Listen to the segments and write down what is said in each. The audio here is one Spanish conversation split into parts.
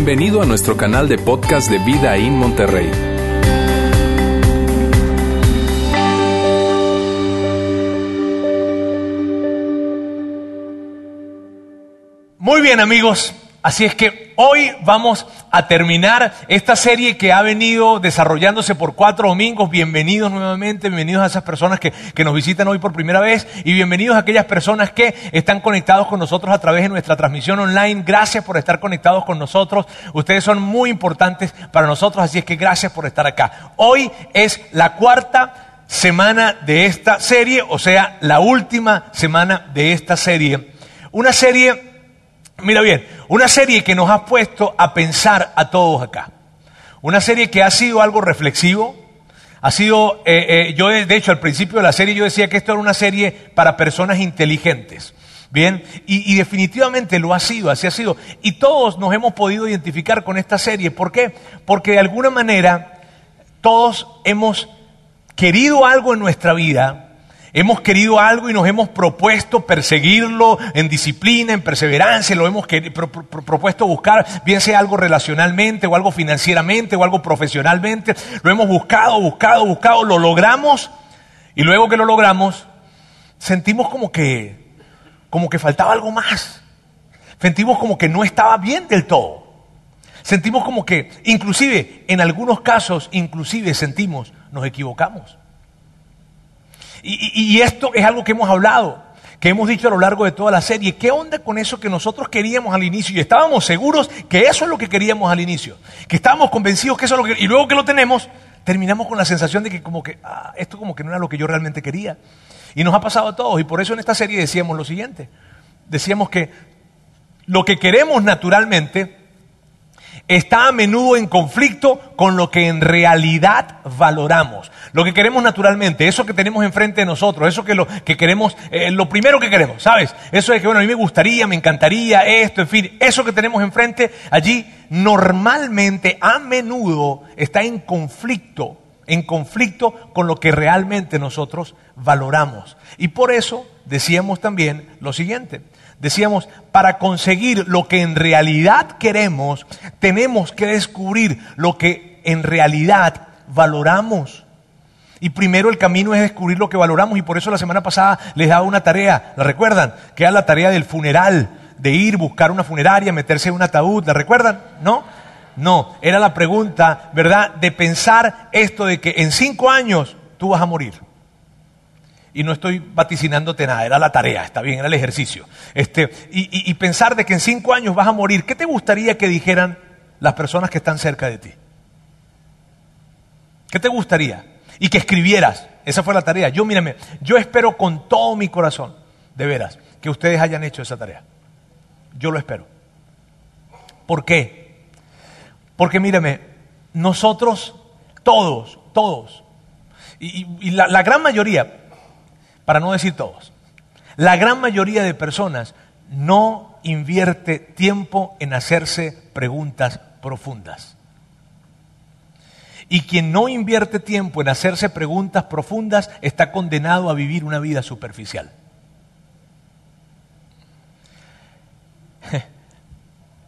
Bienvenido a nuestro canal de podcast de Vida en Monterrey. Muy bien amigos, así es que hoy vamos a terminar esta serie que ha venido desarrollándose por cuatro domingos. Bienvenidos nuevamente, bienvenidos a esas personas que, que, nos visitan hoy por primera vez y bienvenidos a aquellas personas que están conectados con nosotros a través de nuestra transmisión online. Gracias por estar conectados con nosotros. Ustedes son muy importantes para nosotros, así es que gracias por estar acá. Hoy es la cuarta semana de esta serie, o sea, la última semana de esta serie. Una serie Mira bien, una serie que nos ha puesto a pensar a todos acá. Una serie que ha sido algo reflexivo. Ha sido, eh, eh, yo de hecho al principio de la serie yo decía que esto era una serie para personas inteligentes. Bien, y, y, definitivamente lo ha sido, así ha sido. Y todos nos hemos podido identificar con esta serie. ¿Por qué? Porque de alguna manera todos hemos querido algo en nuestra vida Hemos querido algo y nos hemos propuesto perseguirlo en disciplina, en perseverancia, lo hemos propuesto buscar, bien sea algo relacionalmente o algo financieramente o algo profesionalmente. Lo hemos buscado, buscado, buscado, lo logramos y luego que lo logramos sentimos como que, como que faltaba algo más. Sentimos como que no estaba bien del todo. Sentimos como que, inclusive, en algunos casos, inclusive sentimos, nos equivocamos. Y, esto es algo que hemos hablado, que hemos dicho a lo largo de toda la serie. ¿Qué onda con eso que nosotros queríamos al inicio? Y estábamos seguros que eso es lo que queríamos al inicio. Que estábamos convencidos que eso es lo que... Y luego que lo tenemos, terminamos con la sensación de que como que, ah, esto como que no era lo que yo realmente quería. Y nos ha pasado a todos. Y por eso en esta serie decíamos lo siguiente. Decíamos que lo que queremos naturalmente está a menudo en conflicto con lo que en realidad valoramos. Lo que queremos naturalmente, eso que tenemos enfrente de nosotros, eso que, lo, que queremos, eh, lo primero que queremos, ¿sabes? Eso de que, bueno, a mí me gustaría, me encantaría esto, en fin, eso que tenemos enfrente allí normalmente, a menudo, está en conflicto, en conflicto con lo que realmente nosotros valoramos. Y por eso decíamos también lo siguiente, Decíamos, para conseguir lo que en realidad queremos, tenemos que descubrir lo que en realidad valoramos. Y primero el camino es descubrir lo que valoramos y por eso la semana pasada les daba una tarea, ¿la recuerdan? Que era la tarea del funeral, de ir, buscar una funeraria, meterse en un ataúd, ¿la recuerdan? ¿No? No, era la pregunta, ¿verdad? De pensar esto de que en cinco años tú vas a morir y no estoy vaticinándote nada, era la tarea, está bien, era el ejercicio. Este, y, pensar de que en cinco años vas a morir, ¿qué te gustaría que dijeran las personas que están cerca de ti? ¿Qué te gustaría? Y que escribieras, esa fue la tarea. Yo, mírame, yo espero con todo mi corazón, de veras, que ustedes hayan hecho esa tarea. Yo lo espero. ¿Por qué? Porque mírame, nosotros, todos, todos, y, la gran mayoría, para no decir todos. La gran mayoría de personas no invierte tiempo en hacerse preguntas profundas. Y quien no invierte tiempo en hacerse preguntas profundas está condenado a vivir una vida superficial.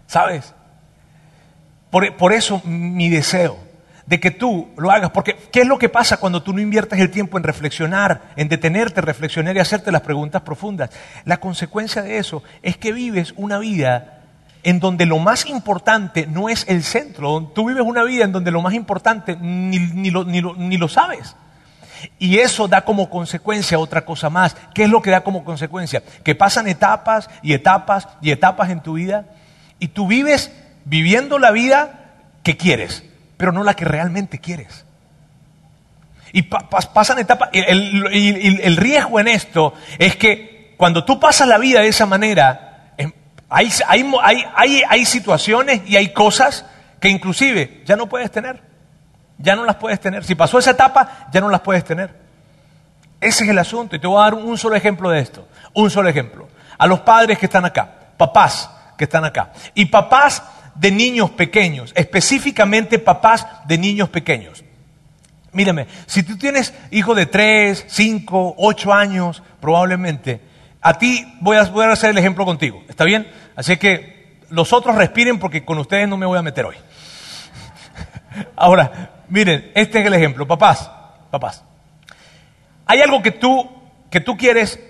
¿Sabes? Por, por, eso mi deseo de que tú lo hagas. Porque, ¿qué es lo que pasa cuando tú no inviertes el tiempo en reflexionar, en detenerte, reflexionar y hacerte las preguntas profundas? La consecuencia de eso es que vives una vida en donde lo más importante no es el centro. Tú vives una vida en donde lo más importante ni, lo, lo, ni lo sabes. Y eso da como consecuencia otra cosa más. ¿Qué es lo que da como consecuencia? Que pasan etapas y etapas y etapas en tu vida y tú vives viviendo la vida que quieres pero no la que realmente quieres. Y pasan etapas, y el, riesgo en esto es que cuando tú pasas la vida de esa manera, em, hay, hay, hay situaciones y hay cosas que inclusive ya no puedes tener. Ya no las puedes tener. Si pasó esa etapa, ya no las puedes tener. Ese es el asunto. Y te voy a dar un solo ejemplo de esto. Un solo ejemplo. A los padres que están acá, papás que están acá. Y papás de niños pequeños, específicamente papás de niños pequeños. Mírame, si tú tienes hijos de 3, 5, 8 años, probablemente, a ti voy a, voy a hacer el ejemplo contigo, ¿está bien? Así que los otros respiren porque con ustedes no me voy a meter hoy. Ahora, miren, este es el ejemplo. Papás, papás. Hay algo que tú, que tú quieres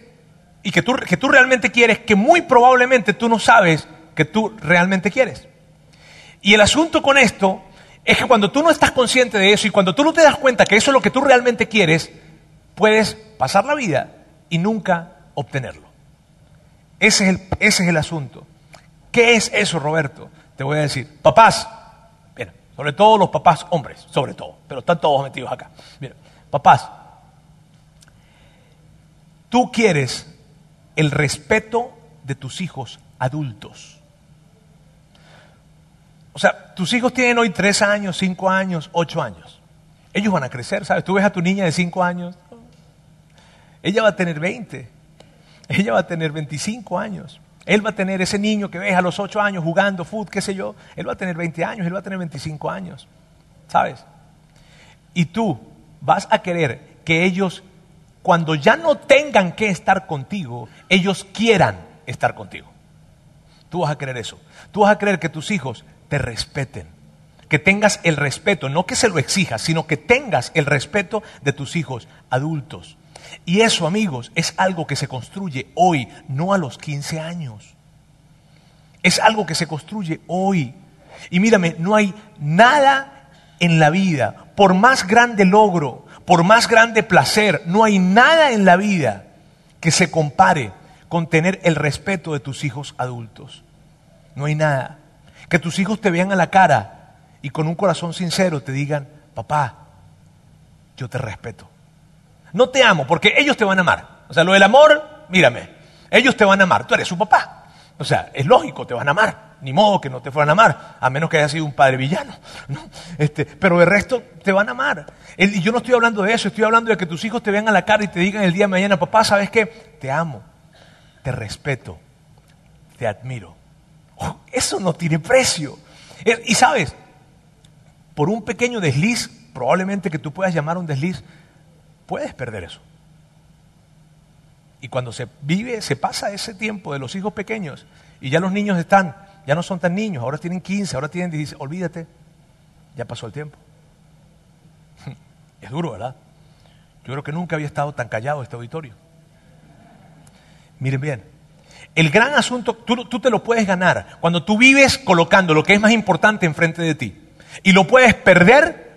y que tú, que tú realmente quieres que muy probablemente tú no sabes que tú realmente quieres. Y el asunto con esto es que cuando tú no estás consciente de eso y cuando tú no te das cuenta que eso es lo que tú realmente quieres, puedes pasar la vida y nunca obtenerlo. Ese es el, ese es el asunto. ¿Qué es eso, Roberto? Te voy a decir. Papás, sobre todo los papás hombres, sobre todo, pero están todos metidos acá. Papás, tú quieres el respeto de tus hijos adultos. O sea, tus hijos tienen hoy tres años, cinco años, ocho años. Ellos van a crecer, ¿sabes? Tú ves a tu niña de cinco años, ella va a tener 20, ella va a tener 25 años. Él va a tener ese niño que ves a los ocho años jugando fútbol, qué sé yo, él va a tener 20 años, él va a tener 25 años, ¿sabes? Y tú vas a querer que ellos, cuando ya no tengan que estar contigo, ellos quieran estar contigo. Tú vas a querer eso. Tú vas a querer que tus hijos te respeten. Que tengas el respeto, no que se lo exijas, sino que tengas el respeto de tus hijos adultos. Y eso, amigos, es algo que se construye hoy, no a los 15 años. Es algo que se construye hoy. Y mírame, no hay nada en la vida, por más grande logro, por más grande placer, no hay nada en la vida que se compare con tener el respeto de tus hijos adultos. No hay nada. Que tus hijos te vean a la cara y con un corazón sincero te digan, papá, yo te respeto. No te amo, porque ellos te van a amar. O sea, lo del amor, mírame, ellos te van a amar, tú eres su papá. O sea, es lógico, te van a amar. Ni modo que no te fueran a amar, a menos que haya sido un padre villano. Este, pero el resto te van a amar. Y yo no estoy hablando de eso, estoy hablando de que tus hijos te vean a la cara y te digan el día de mañana, papá, ¿sabes qué? Te amo, te respeto, te admiro. Eso no tiene precio. Eh, y sabes, por un pequeño desliz, probablemente que tú puedas llamar un desliz, puedes perder eso. Y cuando se vive, se pasa ese tiempo de los hijos pequeños y ya los niños están, ya no son tan niños, ahora tienen 15, ahora tienen 16, olvídate, ya pasó el tiempo. Es duro, ¿verdad? Yo creo que nunca había estado tan callado este auditorio. Miren bien, el gran asunto, tú, te lo puedes ganar cuando tú vives colocando lo que es más importante enfrente de ti. Y lo puedes perder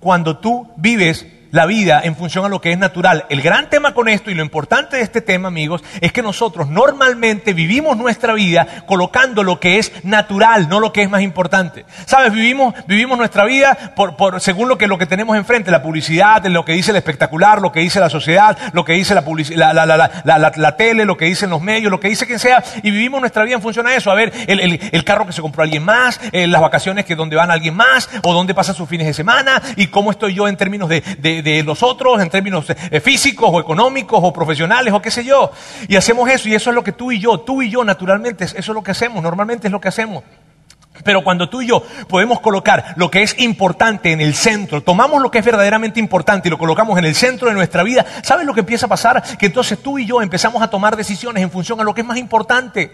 cuando tú vives la vida en función a lo que es natural. El gran tema con esto y lo importante de este tema, amigos, es que nosotros normalmente vivimos nuestra vida colocando lo que es natural, no lo que es más importante. ¿Sabes? Vivimos, vivimos nuestra vida por, por, según lo que, lo que tenemos enfrente, la publicidad, lo que dice el espectacular, lo que dice la sociedad, lo que dice la, la, la, la, tele, lo que dicen los medios, lo que dice quien sea, y vivimos nuestra vida en función a eso. A ver, el, el, el carro que se compró alguien más, eh, las vacaciones que donde van alguien más, o dónde pasan sus fines de semana, y cómo estoy yo en términos de, de de, los otros en términos eh, físicos o económicos o profesionales o qué sé yo. Y hacemos eso y eso es lo que tú y yo, tú y yo naturalmente, eso es lo que hacemos, normalmente es lo que hacemos. Pero cuando tú y yo podemos colocar lo que es importante en el centro, tomamos lo que es verdaderamente importante y lo colocamos en el centro de nuestra vida, ¿sabes lo que empieza a pasar? Que entonces tú y yo empezamos a tomar decisiones en función a lo que es más importante.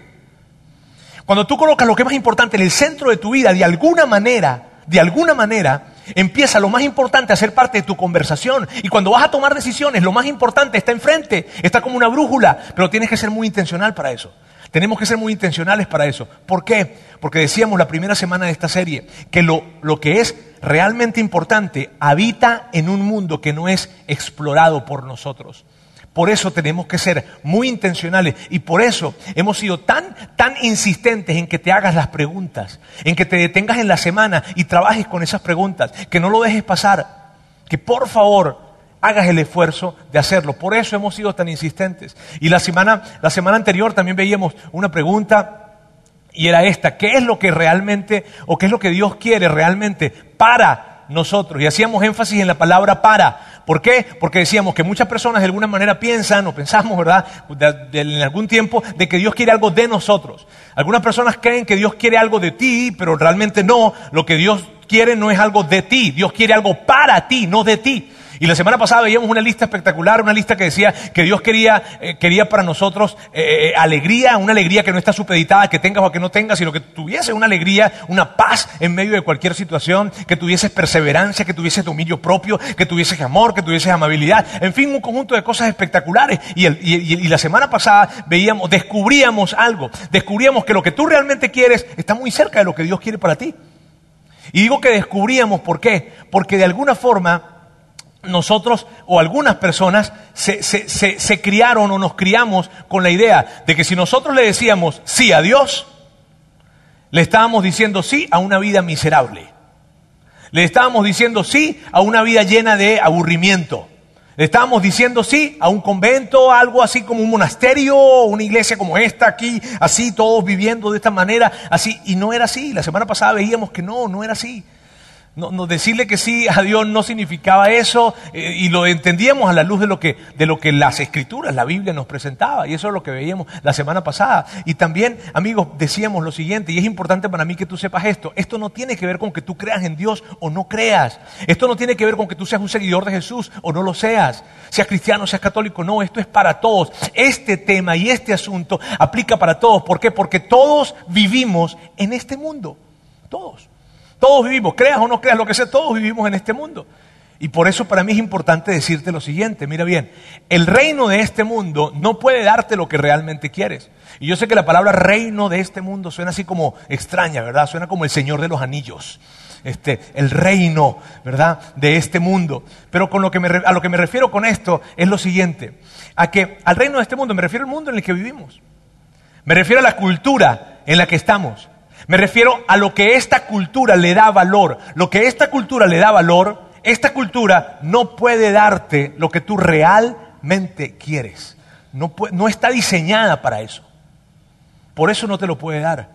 Cuando tú colocas lo que es más importante en el centro de tu vida, de alguna manera, de alguna manera, Empieza lo más importante a ser parte de tu conversación. Y cuando vas a tomar decisiones, lo más importante está enfrente, está como una brújula, pero tienes que ser muy intencional para eso. Tenemos que ser muy intencionales para eso. ¿Por qué? Porque decíamos la primera semana de esta serie que lo, lo que es realmente importante habita en un mundo que no es explorado por nosotros. Por eso tenemos que ser muy intencionales y por eso hemos sido tan, tan insistentes en que te hagas las preguntas, en que te detengas en la semana y trabajes con esas preguntas, que no lo dejes pasar, que por favor hagas el esfuerzo de hacerlo. Por eso hemos sido tan insistentes. Y la semana, la semana anterior también veíamos una pregunta y era esta, ¿qué es lo que realmente o qué es lo que Dios quiere realmente para nosotros. Y hacíamos énfasis en la palabra para. ¿Por qué? Porque decíamos que muchas personas de alguna manera piensan o pensamos, ¿verdad? en algún tiempo de que Dios quiere algo de nosotros. Algunas personas creen que Dios quiere algo de ti, pero realmente no. Lo que Dios quiere no es algo de ti. Dios quiere algo para ti, no de ti. Y la semana pasada veíamos una lista espectacular, una lista que decía que Dios quería, eh, quería para nosotros eh, eh, alegría, una alegría que no está supeditada, que tengas o que no tengas, sino que tuviese una alegría, una paz en medio de cualquier situación, que tuvieses perseverancia, que tuvieses dominio propio, que tuvieses amor, que tuvieses amabilidad, en fin, un conjunto de cosas espectaculares. Y, y la semana pasada veíamos, descubríamos algo, descubríamos que lo que tú realmente quieres está muy cerca de lo que Dios quiere para ti. Y digo que descubríamos, ¿por qué? Porque de alguna forma nosotros o algunas personas se, criaron o nos criamos con la idea de que si nosotros le decíamos sí a Dios, le estábamos diciendo sí a una vida miserable. Le estábamos diciendo sí a una vida llena de aburrimiento. Le estábamos diciendo sí a un convento, algo así como un monasterio, una iglesia como esta aquí, así, todos viviendo de esta manera, así. Y no era así. La semana pasada veíamos que no, no era así. No, decirle que sí a Dios no significaba eso eh, y lo entendíamos a la luz de lo, que, de lo que las escrituras, la Biblia nos presentaba y eso es lo que veíamos la semana pasada. Y también, amigos, decíamos lo siguiente y es importante para mí que tú sepas esto. Esto no tiene que ver con que tú creas en Dios o no creas. Esto no tiene que ver con que tú seas un seguidor de Jesús o no lo seas. Seas cristiano, seas católico, no, esto es para todos. Este tema y este asunto aplica para todos. ¿Por qué? Porque todos vivimos en este mundo. Todos. Todos vivimos, creas o no creas lo que sea, todos vivimos en este mundo. Y por eso para mí es importante decirte lo siguiente, mira bien, el reino de este mundo no puede darte lo que realmente quieres. Y yo sé que la palabra reino de este mundo suena así como extraña, ¿verdad? Suena como el Señor de los Anillos. Este, el reino, ¿verdad? De este mundo. Pero con lo que a lo que me refiero con esto es lo siguiente, a que al reino de este mundo me refiero al mundo en el que vivimos. Me refiero a la cultura en la que estamos. Me refiero a lo que esta cultura le da valor. Lo que esta cultura le da valor, esta cultura no puede darte lo que tú realmente quieres. No, no está diseñada para eso. Por eso no te lo puede dar.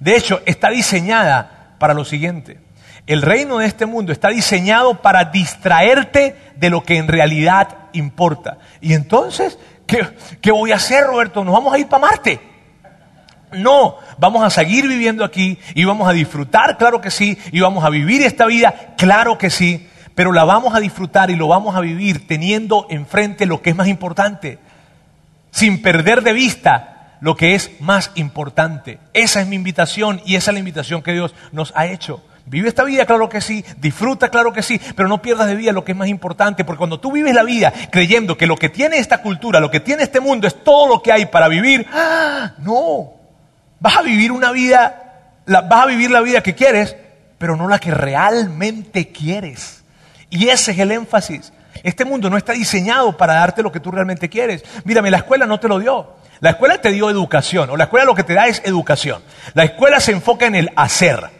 De hecho, está diseñada para lo siguiente. El reino de este mundo está diseñado para distraerte de lo que en realidad importa. Y entonces, ¿qué, qué voy a hacer, Roberto? Nos vamos a ir para Marte. No, vamos a seguir viviendo aquí y vamos a disfrutar, claro que sí, y vamos a vivir esta vida, claro que sí, pero la vamos a disfrutar y lo vamos a vivir teniendo enfrente lo que es más importante, sin perder de vista lo que es más importante. Esa es mi invitación y esa es la invitación que Dios nos ha hecho. Vive esta vida, claro que sí, disfruta, claro que sí, pero no pierdas de vida lo que es más importante, porque cuando tú vives la vida creyendo que lo que tiene esta cultura, lo que tiene este mundo es todo lo que hay para vivir, ¡ah! no, Vas a vivir una vida, vas a vivir la vida que quieres, pero no la que realmente quieres. Y ese es el énfasis. Este mundo no está diseñado para darte lo que tú realmente quieres. Mírame, la escuela no te lo dio. La escuela te dio educación, o la escuela lo que te da es educación. La escuela se enfoca en el hacer.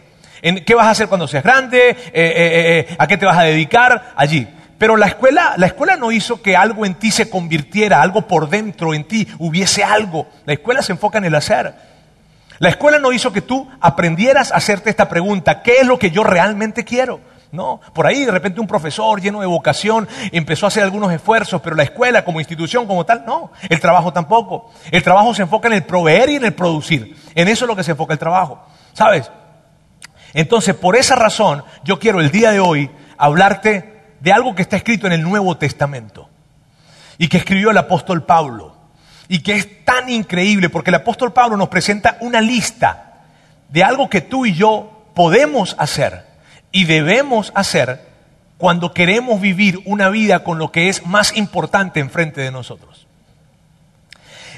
En qué vas a hacer cuando seas grande, eh, eh, eh, a qué te vas a dedicar, allí. Pero la escuela, la escuela no hizo que algo en ti se convirtiera, algo por dentro en ti, hubiese algo. La escuela se enfoca en el hacer. La escuela no hizo que tú aprendieras a hacerte esta pregunta, ¿qué es lo que yo realmente quiero? No, por ahí de repente un profesor lleno de vocación empezó a hacer algunos esfuerzos, pero la escuela como institución, como tal, no. El trabajo tampoco. El trabajo se enfoca en el proveer y en el producir. En eso es lo que se enfoca el trabajo. ¿Sabes? Entonces, por esa razón, yo quiero el día de hoy hablarte de algo que está escrito en el Nuevo Testamento y que escribió el apóstol Pablo y que es tan increíble porque el apóstol Pablo nos presenta una lista de algo que tú y yo podemos hacer y debemos hacer cuando queremos vivir una vida con lo que es más importante enfrente de nosotros.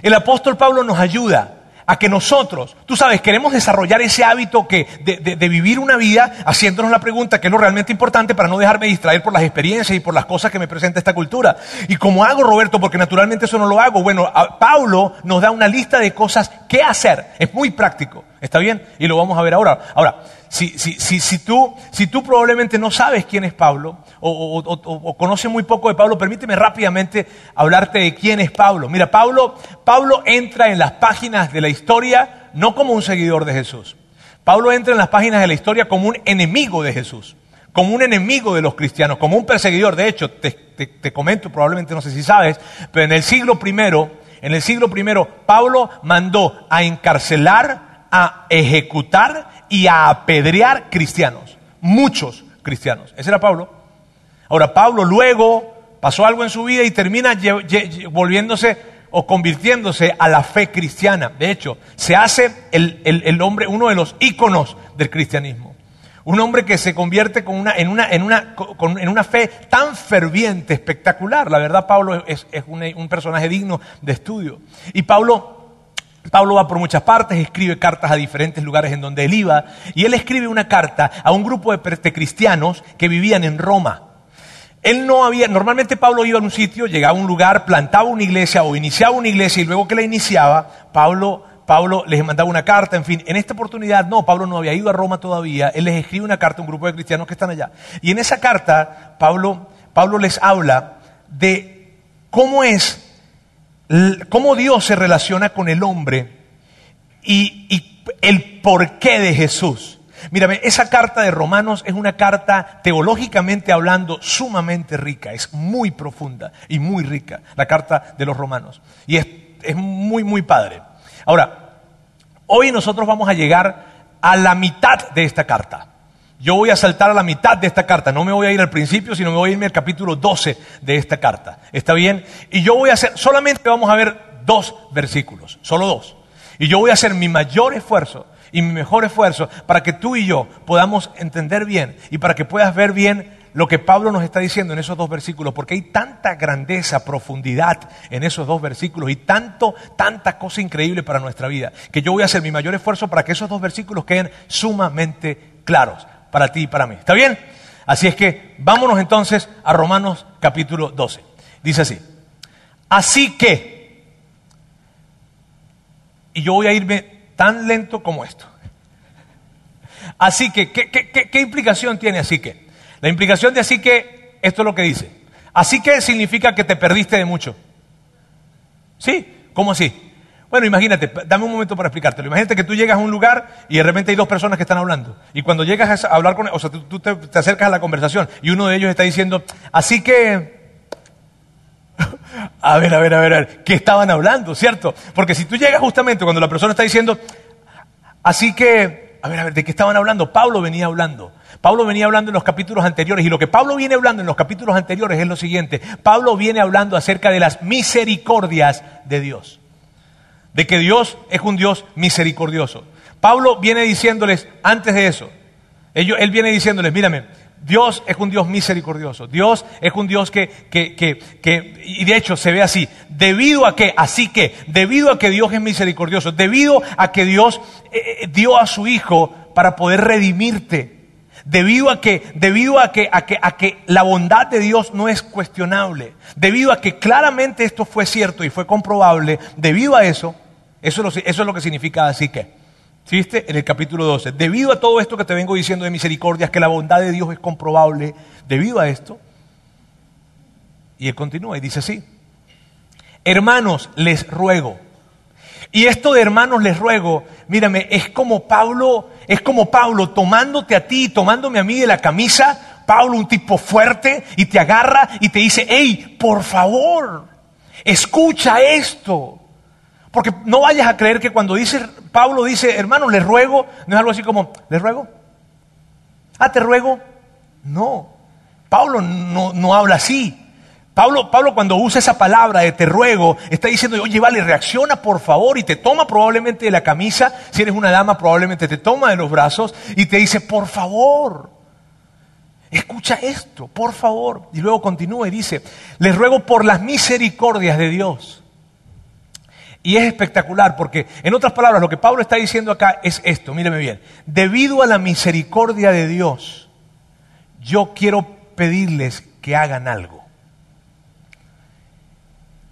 El apóstol Pablo nos ayuda a que nosotros, tú sabes, queremos desarrollar ese hábito que, de, vivir una vida haciéndonos la pregunta, que es lo realmente importante para no dejarme distraer por las experiencias y por las cosas que me presenta esta cultura. Y como hago, Roberto, porque naturalmente eso no lo hago, bueno, Pablo nos da una lista de cosas que hacer. Es muy práctico. ¿Está bien? Y lo vamos a ver ahora. Ahora, si, si, si, si, tú, si tú probablemente no sabes quién es Pablo o, o, conoces muy poco de Pablo, permíteme rápidamente hablarte de quién es Pablo. Mira, Pablo, Pablo entra en las páginas de la historia no como un seguidor de Jesús. Pablo entra en las páginas de la historia como un enemigo de Jesús, como un enemigo de los cristianos, como un perseguidor. De hecho, te, te, te comento, probablemente no sé si sabes, pero en el siglo primero, en el siglo primero, Pablo mandó a encarcelar a ejecutar y a apedrear cristianos, muchos cristianos. Ese era Pablo. Ahora, Pablo luego pasó algo en su vida y termina volviéndose o convirtiéndose a la fe cristiana. De hecho, se hace el, hombre uno de los íconos del cristianismo. Un hombre que se convierte con una, en, una, en, una, en, una, fe tan ferviente, espectacular. La verdad, Pablo es, un, un, personaje digno de estudio. Y Pablo, Pablo va por muchas partes, escribe cartas a diferentes lugares en donde él iba. Y él escribe una carta a un grupo de cristianos que vivían en Roma. Él no había, normalmente Pablo iba a un sitio, llegaba a un lugar, plantaba una iglesia o iniciaba una iglesia y luego que la iniciaba, Pablo, Pablo les mandaba una carta, en fin. En esta oportunidad no, Pablo no había ido a Roma todavía, él les escribe una carta a un grupo de cristianos que están allá. Y en esa carta, Pablo, Pablo les habla de cómo es, cómo Dios se relaciona con el hombre y, el porqué de Jesús. Mírame, esa carta de Romanos es una carta teológicamente hablando sumamente rica, es muy profunda y muy rica, la carta de los Romanos. Y es, muy, muy padre. Ahora, hoy nosotros vamos a llegar a la mitad de esta carta. Yo voy a saltar a la mitad de esta carta, no me voy a ir al principio, sino me voy a irme al capítulo 12 de esta carta. ¿Está bien? Y yo voy a hacer, solamente vamos a ver dos versículos, solo dos. Y yo voy a hacer mi mayor esfuerzo y mi mejor esfuerzo para que tú y yo podamos entender bien y para que puedas ver bien lo que Pablo nos está diciendo en esos dos versículos, porque hay tanta grandeza, profundidad en esos dos versículos y tanto, tanta cosa increíble para nuestra vida, que yo voy a hacer mi mayor esfuerzo para que esos dos versículos queden sumamente claros para ti y para mí. ¿Está bien? Así es que vámonos entonces a Romanos capítulo 12. Dice así, así que, y yo voy a irme tan lento como esto. Así que, ¿qué, implicación tiene así que? La implicación de así que, esto es lo que dice. Así que significa que te perdiste de mucho. ¿Sí? ¿Cómo así? Bueno, imagínate, dame un momento para explicártelo. Imagínate que tú llegas a un lugar y de repente hay dos personas que están hablando. Y cuando llegas a hablar con, o sea, tú, te, te, acercas a la conversación y uno de ellos está diciendo, así que, a ver, a ver, a ver, a ver, ¿qué estaban hablando, cierto? Porque si tú llegas justamente cuando la persona está diciendo, así que, a ver, a ver, ¿de qué estaban hablando? Pablo venía hablando. Pablo venía hablando en los capítulos anteriores y lo que Pablo viene hablando en los capítulos anteriores es lo siguiente. Pablo viene hablando acerca de las misericordias de Dios. De que Dios es un Dios misericordioso. Pablo viene diciéndoles antes de eso. él viene diciéndoles, mírame, Dios es un Dios misericordioso. Dios es un Dios que, que, que, que, y de hecho se ve así, debido a que, así que, debido a que Dios es misericordioso, debido a que Dios eh, eh, dio a su Hijo para poder redimirte, debido a que, debido a que, a que, a que la bondad de Dios no es cuestionable, debido a que claramente esto fue cierto y fue comprobable, debido a eso, eso eso es lo que significa así que. ¿Viste? En el capítulo 12. Debido a todo esto que te vengo diciendo de misericordias, que la bondad de Dios es comprobable, debido a esto, y él continúa y dice así, hermanos, les ruego. Y esto de hermanos les ruego, mírame, es como Pablo, es como Pablo tomándote a ti, tomándome a mí de la camisa, Pablo un tipo fuerte, y te agarra y te dice, hey, por favor, escucha esto. Porque no vayas a creer que cuando dice, Pablo dice, hermano, le ruego, no es algo así como, ¿le ruego? Ah, te ruego. No, Pablo no, no habla así. Pablo, Pablo cuando usa esa palabra de te ruego, está diciendo, oye, vale, reacciona por favor y te toma probablemente de la camisa, si eres una dama probablemente te toma de los brazos y te dice, por favor, escucha esto, por favor. Y luego continúa y dice, les ruego por las misericordias de Dios y es espectacular porque, en otras palabras, lo que Pablo está diciendo acá es esto, míreme bien. Debido a la misericordia de Dios, yo quiero pedirles que hagan algo.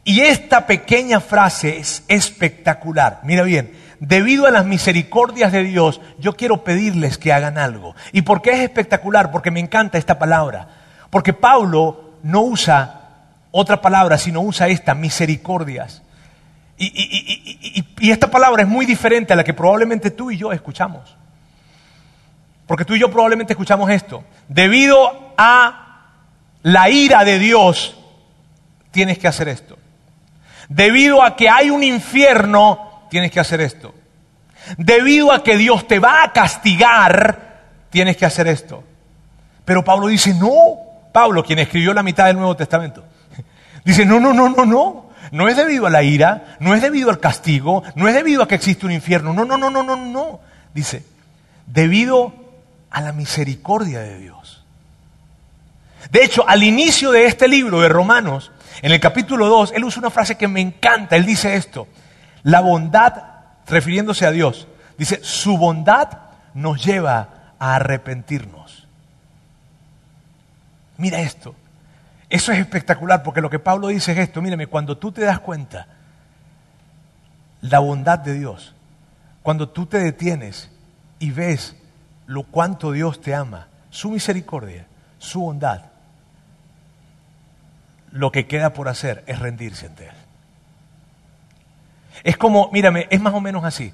Y esta pequeña frase es espectacular. Mira bien, debido a las misericordias de Dios, yo quiero pedirles que hagan algo. ¿Y por qué es espectacular? Porque me encanta esta palabra. Porque Pablo no usa otra palabra, sino usa esta, misericordias. Y, esta palabra es muy diferente a la que probablemente tú y yo escuchamos. Porque tú y yo probablemente escuchamos esto. Debido a la ira de Dios, tienes que hacer esto. Debido a que hay un infierno, tienes que hacer esto. Debido a que Dios te va a castigar, tienes que hacer esto. Pero Pablo dice, no, Pablo, quien escribió la mitad del Nuevo Testamento. Dice, no, no, no, no, no. No es debido a la ira, no es debido al castigo, no es debido a que existe un infierno. No, no, no, no, no, no. Dice, debido a la misericordia de Dios. De hecho, al inicio de este libro de Romanos, en el capítulo 2, él usa una frase que me encanta. Él dice esto, la bondad, refiriéndose a Dios, dice, su bondad nos lleva a arrepentirnos. Mira esto. Eso es espectacular porque lo que Pablo dice es esto. Mírame, cuando tú te das cuenta la bondad de Dios, cuando tú te detienes y ves lo cuanto Dios te ama, su misericordia, su bondad, lo que queda por hacer es rendirse ante Él. Es como, mírame, es más o menos así.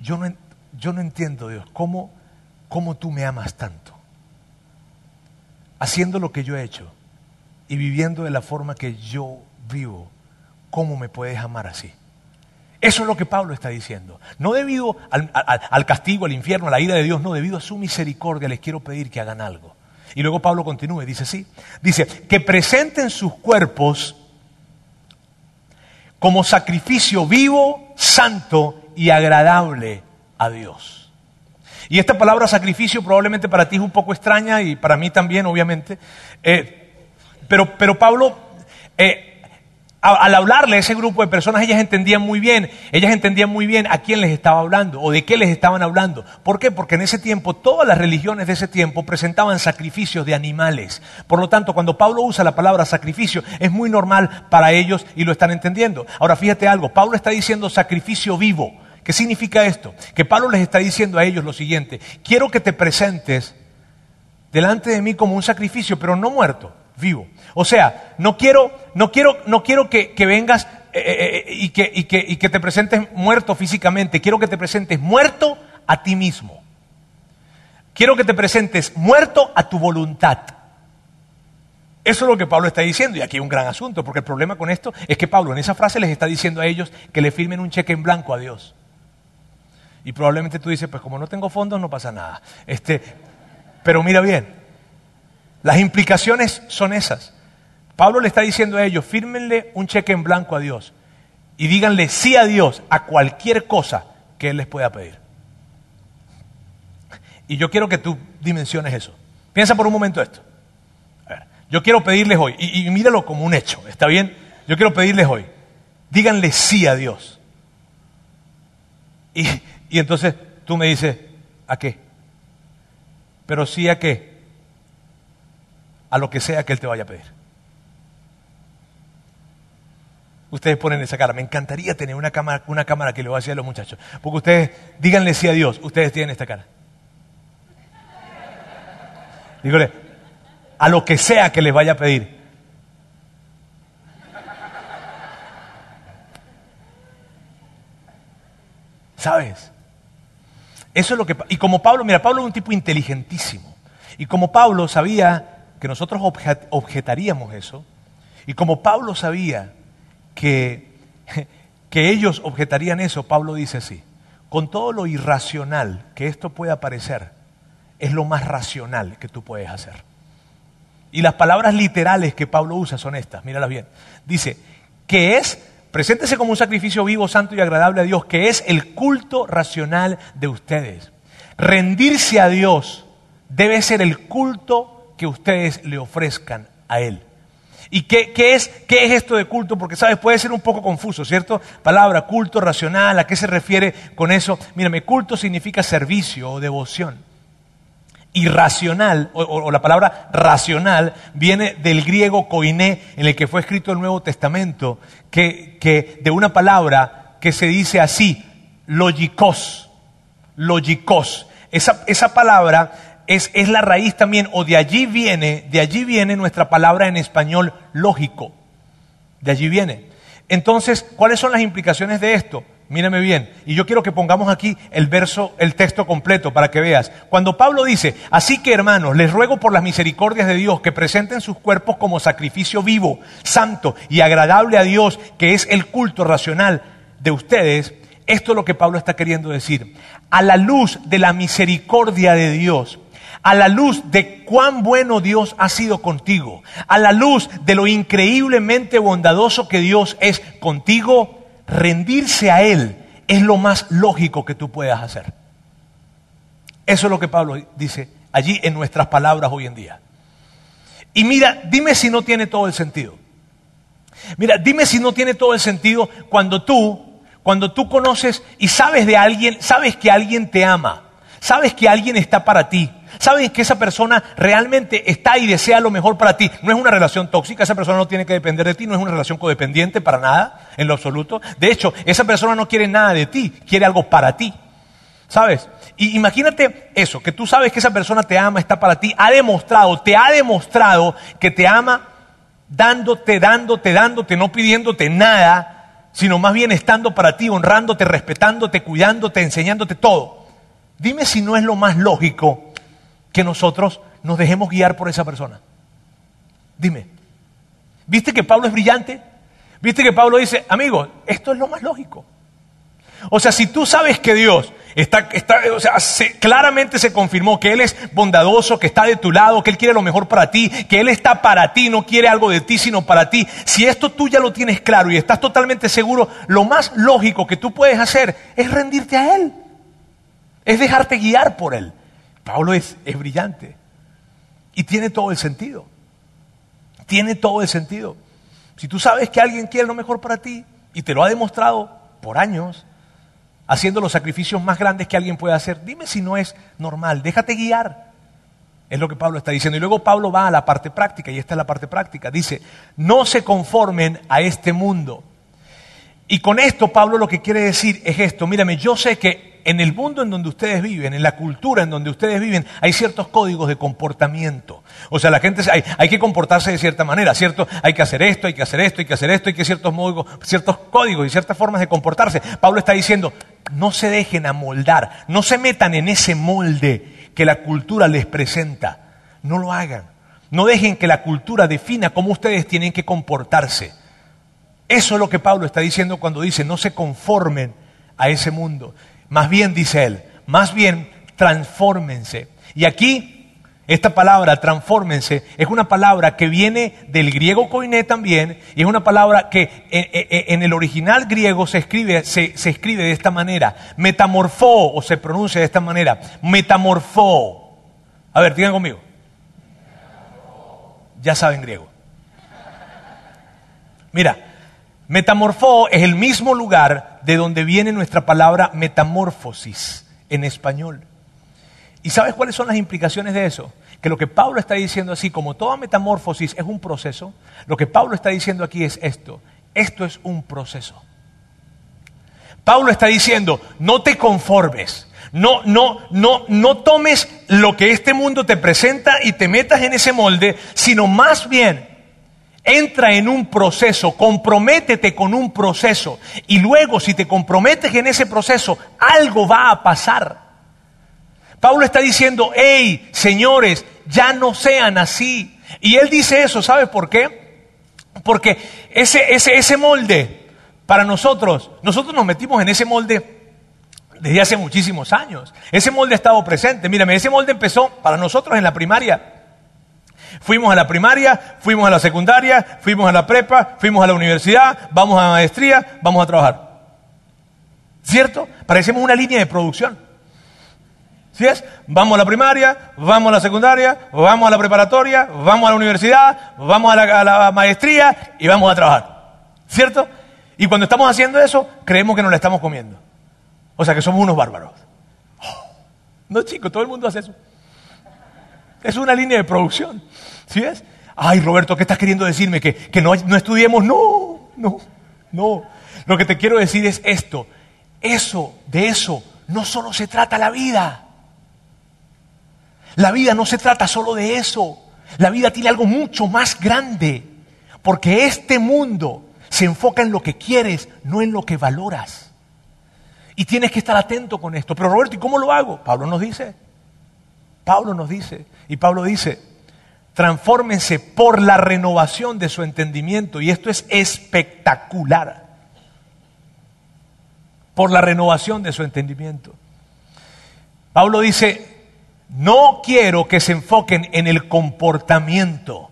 Yo no, yo no entiendo, Dios, ¿cómo, cómo tú me amas tanto. Haciendo lo que yo he hecho y viviendo de la forma que yo vivo, ¿cómo me puedes amar así? Eso es lo que Pablo está diciendo. No debido al, al, castigo, al infierno, a la ira de Dios, no, debido a su misericordia les quiero pedir que hagan algo. Y luego Pablo continúa y dice así, dice, que presenten sus cuerpos como sacrificio vivo, santo y agradable a Dios. Y esta palabra sacrificio probablemente para ti es un poco extraña y para mí también, obviamente. Eh, pero, pero Pablo, eh, al hablarle a ese grupo de personas, ellas entendían muy bien, ellas entendían muy bien a quién les estaba hablando o de qué les estaban hablando. ¿Por qué? Porque en ese tiempo, todas las religiones de ese tiempo presentaban sacrificios de animales. Por lo tanto, cuando Pablo usa la palabra sacrificio, es muy normal para ellos y lo están entendiendo. Ahora, fíjate algo, Pablo está diciendo sacrificio vivo. ¿Qué significa esto? Que Pablo les está diciendo a ellos lo siguiente, quiero que te presentes delante de mí como un sacrificio, pero no muerto, vivo. O sea, no quiero, no quiero, no quiero que, vengas eh, eh, eh, y, que, y, que, y que te presentes muerto físicamente, quiero que te presentes muerto a ti mismo. Quiero que te presentes muerto a tu voluntad. Eso es lo que Pablo está diciendo y aquí hay un gran asunto, porque el problema con esto es que Pablo en esa frase les está diciendo a ellos que le firmen un cheque en blanco a Dios. Y probablemente tú dices, pues como no tengo fondos no pasa nada. Este, pero mira bien, las implicaciones son esas. Pablo le está diciendo a ellos, fírmenle un cheque en blanco a Dios y díganle sí a Dios a cualquier cosa que Él les pueda pedir. Y yo quiero que tú dimensiones eso. Piensa por un momento esto. yo quiero pedirles hoy, y, míralo como un hecho, ¿está bien? Yo quiero pedirles hoy, díganle sí a Dios. Y, y entonces tú me dices, ¿a qué? Pero sí a qué? A lo que sea que Él te vaya a pedir. Ustedes ponen esa cara. Me encantaría tener una cámara, una cámara que le voy a decir a los muchachos. Porque ustedes, díganle sí a Dios, ustedes tienen esta cara. Dígale, a lo que sea que les vaya a pedir. ¿Sabes? Eso es lo que... Y como Pablo, mira, Pablo es un tipo inteligentísimo. Y como Pablo sabía que nosotros objetaríamos eso, y como Pablo sabía que, que ellos objetarían eso, Pablo dice así, con todo lo irracional que esto pueda parecer, es lo más racional que tú puedes hacer. Y las palabras literales que Pablo usa son estas, míralas bien. Dice, que es Preséntese como un sacrificio vivo, santo y agradable a Dios, que es el culto racional de ustedes. Rendirse a Dios debe ser el culto que ustedes le ofrezcan a Él. ¿Y qué, es, qué es esto de culto? Porque, ¿sabes? Puede ser un poco confuso, ¿cierto? Palabra, culto racional, ¿a qué se refiere con eso? Mírame, culto significa servicio o devoción irracional, o, la palabra racional, viene del griego koiné, en el que fue escrito el Nuevo Testamento, que, que de una palabra que se dice así, logikos, logikos. Esa, esa palabra es, la raíz también, o de allí viene, de allí viene nuestra palabra en español lógico. De allí viene. Entonces, ¿cuáles son las implicaciones de esto? Mírame bien. Y yo quiero que pongamos aquí el verso, el texto completo para que veas. Cuando Pablo dice, así que hermanos, les ruego por las misericordias de Dios que presenten sus cuerpos como sacrificio vivo, santo y agradable a Dios, que es el culto racional de ustedes, esto es lo que Pablo está queriendo decir. A la luz de la misericordia de Dios, a la luz de cuán bueno Dios ha sido contigo, a la luz de lo increíblemente bondadoso que Dios es contigo, rendirse a Él es lo más lógico que tú puedas hacer. Eso es lo que Pablo dice allí en nuestras palabras hoy en día. Y mira, dime si no tiene todo el sentido. Mira, dime si no tiene todo el sentido cuando tú, cuando tú conoces y sabes de alguien, sabes que alguien te ama, sabes que alguien está para ti, sabes que esa persona realmente está y desea lo mejor para ti. No es una relación tóxica, esa persona no tiene que depender de ti, no es una relación codependiente para nada, en lo absoluto. De hecho, esa persona no quiere nada de ti, quiere algo para ti. ¿Sabes? Y imagínate eso, que tú sabes que esa persona te ama, está para ti, ha demostrado, te ha demostrado que te ama dándote, dándote, dándote, no pidiéndote nada, sino más bien estando para ti, honrándote, respetándote, cuidándote, enseñándote todo. Dime si no es lo más lógico que nosotros nos dejemos guiar por esa persona. Dime. ¿Viste que Pablo es brillante? ¿Viste que Pablo dice, amigo, esto es lo más lógico? O sea, si tú sabes que Dios está, o sea, claramente se confirmó que Él es bondadoso, que está de tu lado, que Él quiere lo mejor para ti, que Él está para ti, no quiere algo de ti, sino para ti. Si esto tú ya lo tienes claro y estás totalmente seguro, lo más lógico que tú puedes hacer es rendirte a Él. Es dejarte guiar por Él. Pablo es, es brillante y tiene todo el sentido. Tiene todo el sentido. Si tú sabes que alguien quiere lo mejor para ti y te lo ha demostrado por años, haciendo los sacrificios más grandes que alguien puede hacer. Dime si no es normal, déjate guiar. Es lo que Pablo está diciendo. Y luego Pablo va a la parte práctica, y esta es la parte práctica. Dice, no se conformen a este mundo. Y con esto Pablo lo que quiere decir es esto, mírame, yo sé que en el mundo en donde ustedes viven, en la cultura en donde ustedes viven, hay ciertos códigos de comportamiento. O sea, la gente hay, hay que comportarse de cierta manera, ¿cierto? Hay que hacer esto, hay que hacer esto, hay que hacer esto, hay que ciertos, ciertos códigos y ciertas formas de comportarse. Pablo está diciendo, no se dejen amoldar, no se metan en ese molde que la cultura les presenta. No lo hagan. No dejen que la cultura defina cómo ustedes tienen que comportarse. Eso es lo que Pablo está diciendo cuando dice, no se conformen a ese mundo. Más bien, dice él, más bien transfórmense. Y aquí esta palabra, transfórmense, es una palabra que viene del griego koiné también, y es una palabra que en, el original griego se escribe, se, escribe de esta manera, metamorfó, o se pronuncia de esta manera, metamorfó. A ver, digan conmigo. Ya saben griego. Mira, metamorfó es el mismo lugar de donde viene nuestra palabra metamorfosis en español. ¿Y sabes cuáles son las implicaciones de eso? Que lo que Pablo está diciendo así, como toda metamorfosis es un proceso, lo que Pablo está diciendo aquí es esto. Esto es un proceso. Pablo está diciendo, no te conformes, no, no, no, no tomes lo que este mundo te presenta y te metas en ese molde, sino más bien entra en un proceso, comprométete con un proceso y luego si te comprometes en ese proceso, algo va a pasar. Pablo está diciendo, hey, señores, ya no sean así. Y él dice eso, ¿sabes por qué? Porque ese, ese, ese molde, para nosotros, nosotros nos metimos en ese molde desde hace muchísimos años. Ese molde ha estado presente. Mírame, ese molde empezó para nosotros en la primaria. Fuimos a la primaria, fuimos a la secundaria, fuimos a la prepa, fuimos a la universidad, vamos a la maestría, vamos a trabajar. ¿Cierto? Parecemos una línea de producción. ¿Sí es? Vamos a la primaria, vamos a la secundaria, vamos a la preparatoria, vamos a la universidad, vamos a la, maestría y vamos a trabajar. ¿Cierto? Y cuando estamos haciendo eso, creemos que nos la estamos comiendo. O sea, que somos unos bárbaros. Oh, no, chicos, todo el mundo hace eso. Es una línea de producción. ¿Sí es? Ay, Roberto, ¿qué estás queriendo decirme? ¿Que, que no, no estudiemos? No, no, no. Lo que te quiero decir es esto. Eso, de eso, no solo se trata la vida. La vida no se trata solo de eso. La vida tiene algo mucho más grande. Porque este mundo se enfoca en lo que quieres, no en lo que valoras. Y tienes que estar atento con esto. Pero Roberto, ¿y cómo lo hago? Pablo nos dice. Pablo nos dice. Y Pablo dice, transfórmense por la renovación de su entendimiento. Y esto es espectacular. Por la renovación de su entendimiento. Pablo dice, no quiero que se enfoquen en el comportamiento,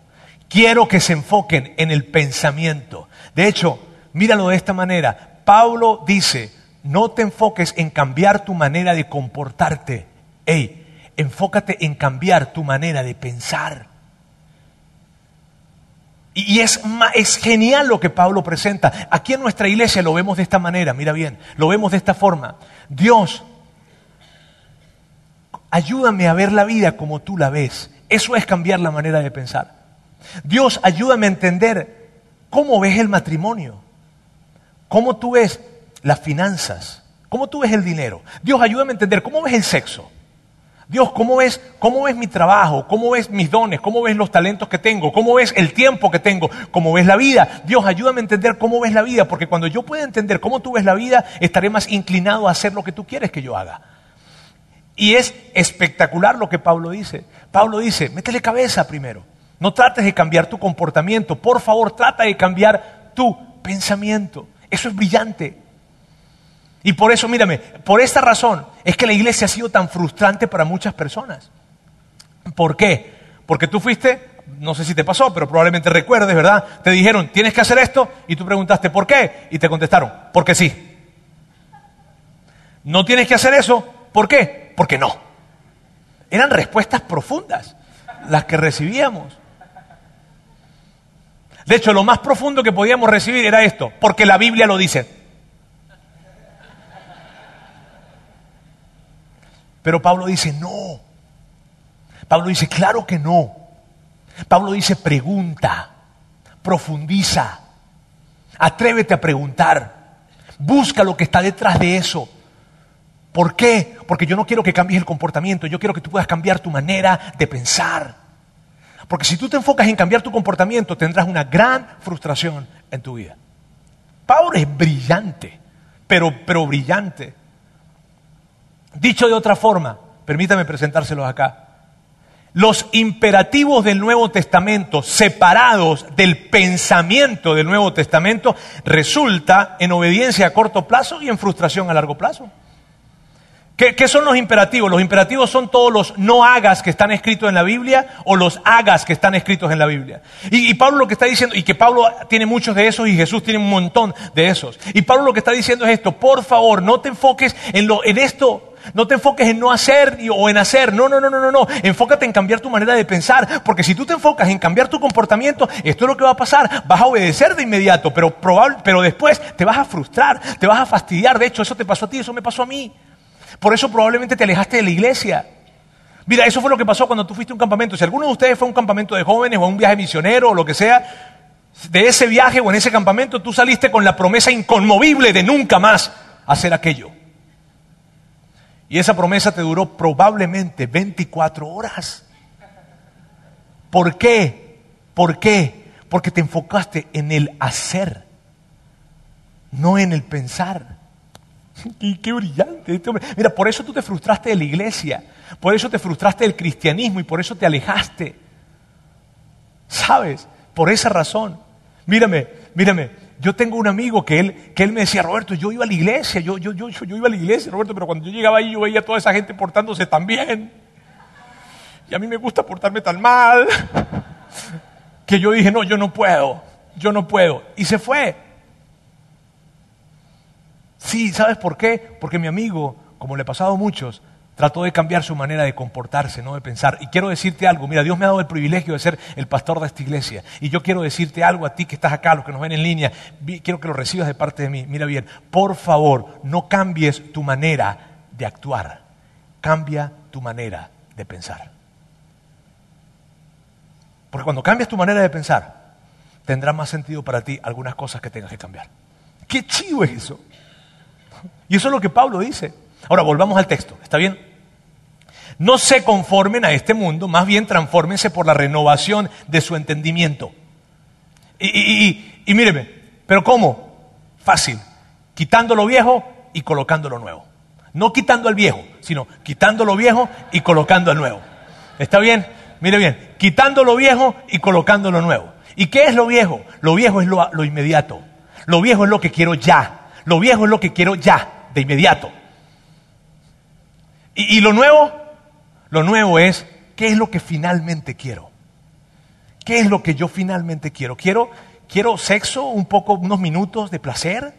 quiero que se enfoquen en el pensamiento. De hecho, míralo de esta manera. Pablo dice, no te enfoques en cambiar tu manera de comportarte. Ey, enfócate en cambiar tu manera de pensar. Y es, genial lo que Pablo presenta. Aquí en nuestra iglesia lo vemos de esta manera, mira bien, lo vemos de esta forma. Dios, ayúdame a ver la vida como tú la ves. Eso es cambiar la manera de pensar. Dios, ayúdame a entender cómo ves el matrimonio, cómo tú ves las finanzas, cómo tú ves el dinero. Dios, ayúdame a entender cómo ves el sexo. Dios, ¿cómo ves, ¿cómo mi trabajo? ¿Cómo ves mis dones? ¿Cómo ves los talentos que tengo? ¿Cómo ves el tiempo que tengo? ¿Cómo ves la vida? Dios, ayúdame a entender cómo ves la vida, porque cuando yo pueda entender cómo tú ves la vida, estaré más inclinado a hacer lo que tú quieres que yo haga. Y es espectacular lo que Pablo dice. Pablo dice, métele cabeza primero. No trates de cambiar tu comportamiento. Por favor, trata de cambiar tu pensamiento. Eso es brillante. Y por eso, mírame, por esta razón es que la iglesia ha sido tan frustrante para muchas personas. ¿Por qué? Porque tú fuiste, no sé si te pasó, pero probablemente recuerdes, ¿verdad? Te dijeron, tienes que hacer esto, y tú preguntaste, ¿por qué? Y te contestaron, porque sí. No tienes que hacer eso, ¿por qué? Porque no. Eran respuestas profundas las que recibíamos. De hecho, lo más profundo que podíamos recibir era esto, porque la Biblia lo dice. Pero Pablo dice, no. Pablo dice, claro que no. Pablo dice, pregunta, profundiza, atrévete a preguntar, busca lo que está detrás de eso. ¿Por qué? Porque yo no quiero que cambies el comportamiento, yo quiero que tú puedas cambiar tu manera de pensar. Porque si tú te enfocas en cambiar tu comportamiento, tendrás una gran frustración en tu vida. Pablo es brillante, pero, pero brillante. Dicho de otra forma, permítame presentárselos acá. Los imperativos del Nuevo Testamento, separados del pensamiento del Nuevo Testamento, resulta en obediencia a corto plazo y en frustración a largo plazo. ¿Qué, son los imperativos? Los imperativos son todos los no hagas que están escritos en la Biblia o los hagas que están escritos en la Biblia. Y, y, Pablo lo que está diciendo, y que Pablo tiene muchos de esos y Jesús tiene un montón de esos. Y Pablo lo que está diciendo es esto, por favor, no te enfoques en, lo, en esto no te enfoques en no hacer o en hacer. No, no, no, no, no, no. Enfócate en cambiar tu manera de pensar. Porque si tú te enfocas en cambiar tu comportamiento, esto es lo que va a pasar. Vas a obedecer de inmediato, pero, probable, pero después te vas a frustrar, te vas a fastidiar. De hecho, eso te pasó a ti, eso me pasó a mí. Por eso probablemente te alejaste de la iglesia. Mira, eso fue lo que pasó cuando tú fuiste a un campamento. Si alguno de ustedes fue a un campamento de jóvenes o a un viaje misionero o lo que sea, de ese viaje o en ese campamento tú saliste con la promesa inconmovible de nunca más hacer aquello. Y esa promesa te duró probablemente 24 horas. ¿Por qué? ¿Por qué? Porque te enfocaste en el hacer, no en el pensar. Y qué brillante este hombre. Mira, por eso tú te frustraste de la iglesia, por eso te frustraste del cristianismo y por eso te alejaste. ¿Sabes? Por esa razón. Mírame, mírame, yo tengo un amigo que él, que él me decía, Roberto, yo iba a la iglesia, yo, yo, yo, yo iba a la iglesia, Roberto, pero cuando yo llegaba ahí yo veía toda esa gente portándose tan bien. Y a mí me gusta portarme tan mal. Que yo dije, no, yo no puedo, yo no puedo. Y se fue. Sí, ¿sabes por qué? Porque mi amigo, como le ha pasado a muchos, Trató de cambiar su manera de comportarse, no de pensar. Y quiero decirte algo, mira, Dios me ha dado el privilegio de ser el pastor de esta iglesia. Y yo quiero decirte algo a ti que estás acá, los que nos ven en línea, quiero que lo recibas de parte de mí. Mira bien, por favor, no cambies tu manera de actuar, cambia tu manera de pensar. Porque cuando cambias tu manera de pensar, tendrá más sentido para ti algunas cosas que tengas que cambiar. ¡Qué chido es eso! Y eso es lo que Pablo dice. Ahora volvamos al texto, ¿está bien? No se conformen a este mundo, más bien transfórmense por la renovación de su entendimiento. Y, y, míreme, ¿pero cómo? Fácil, quitando lo viejo y colocando lo nuevo. No quitando al viejo, sino quitando lo viejo y colocando al nuevo. ¿Está bien? Mire bien, quitando lo viejo y colocando lo nuevo. ¿Y qué es lo viejo? Lo viejo es lo, lo inmediato. Lo viejo es lo que quiero ya. Lo viejo es lo que quiero ya, de inmediato. ¿Y, lo nuevo? Lo nuevo es, ¿qué es lo que finalmente quiero? ¿Qué es lo que yo finalmente quiero? ¿Quiero, quiero sexo, un poco, unos minutos de placer?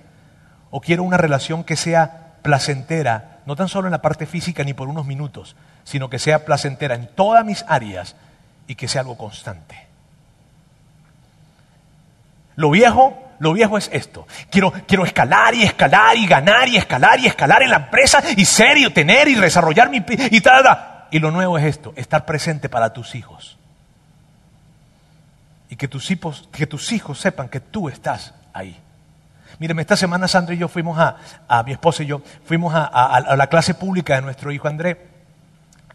¿O quiero una relación que sea placentera, no tan solo en la parte física ni por unos minutos, sino que sea placentera en todas mis áreas y que sea algo constante? Lo viejo, lo viejo es esto. Quiero, quiero escalar y escalar y ganar y escalar y escalar en la empresa y ser y tener y desarrollar mi... y tal, Y lo nuevo es esto, estar presente para tus hijos. Y que tus hijos, que tus hijos sepan que tú estás ahí. Míreme, esta semana Sandra y yo fuimos a, a mi esposa y yo, fuimos a, a la clase pública de nuestro hijo André.